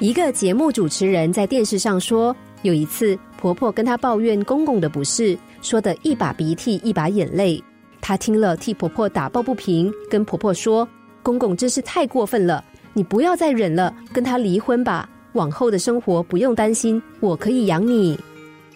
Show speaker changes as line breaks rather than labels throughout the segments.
一个节目主持人在电视上说，有一次婆婆跟她抱怨公公的不是，说的一把鼻涕一把眼泪。她听了替婆婆打抱不平，跟婆婆说：“公公真是太过分了，你不要再忍了，跟他离婚吧。往后的生活不用担心，我可以养你。”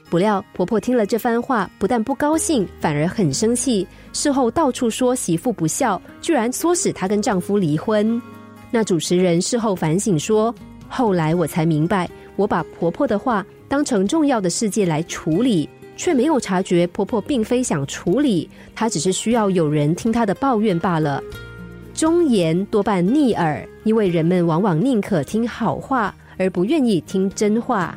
不料婆婆听了这番话，不但不高兴，反而很生气。事后到处说媳妇不孝，居然唆使她跟丈夫离婚。那主持人事后反省说。后来我才明白，我把婆婆的话当成重要的事件来处理，却没有察觉婆婆并非想处理，她只是需要有人听她的抱怨罢了。忠言多半逆耳，因为人们往往宁可听好话，而不愿意听真话。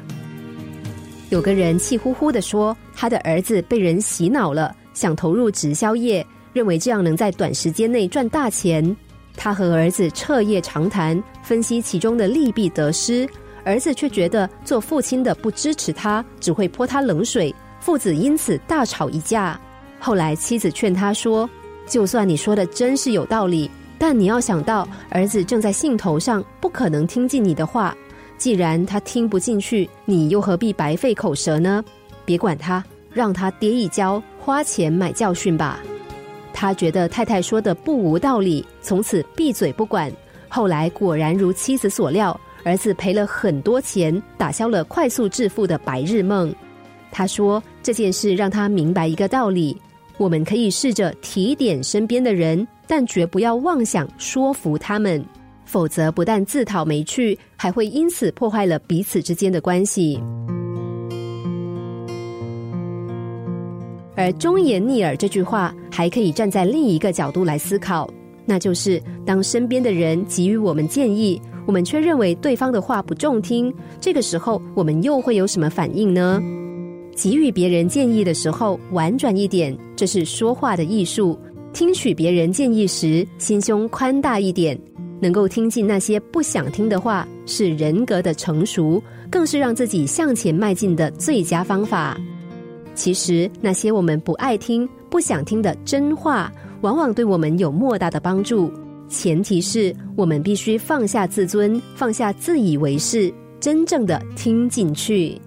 有个人气呼呼的说，他的儿子被人洗脑了，想投入直销业，认为这样能在短时间内赚大钱。他和儿子彻夜长谈，分析其中的利弊得失。儿子却觉得做父亲的不支持他，只会泼他冷水，父子因此大吵一架。后来妻子劝他说：“就算你说的真是有道理，但你要想到儿子正在兴头上，不可能听进你的话。既然他听不进去，你又何必白费口舌呢？别管他，让他跌一跤，花钱买教训吧。”他觉得太太说的不无道理，从此闭嘴不管。后来果然如妻子所料，儿子赔了很多钱，打消了快速致富的白日梦。他说这件事让他明白一个道理：我们可以试着提点身边的人，但绝不要妄想说服他们，否则不但自讨没趣，还会因此破坏了彼此之间的关系。而忠言逆耳这句话，还可以站在另一个角度来思考，那就是当身边的人给予我们建议，我们却认为对方的话不中听，这个时候我们又会有什么反应呢？给予别人建议的时候，婉转一点，这是说话的艺术；听取别人建议时，心胸宽大一点，能够听进那些不想听的话，是人格的成熟，更是让自己向前迈进的最佳方法。其实，那些我们不爱听、不想听的真话，往往对我们有莫大的帮助。前提是我们必须放下自尊，放下自以为是，真正的听进去。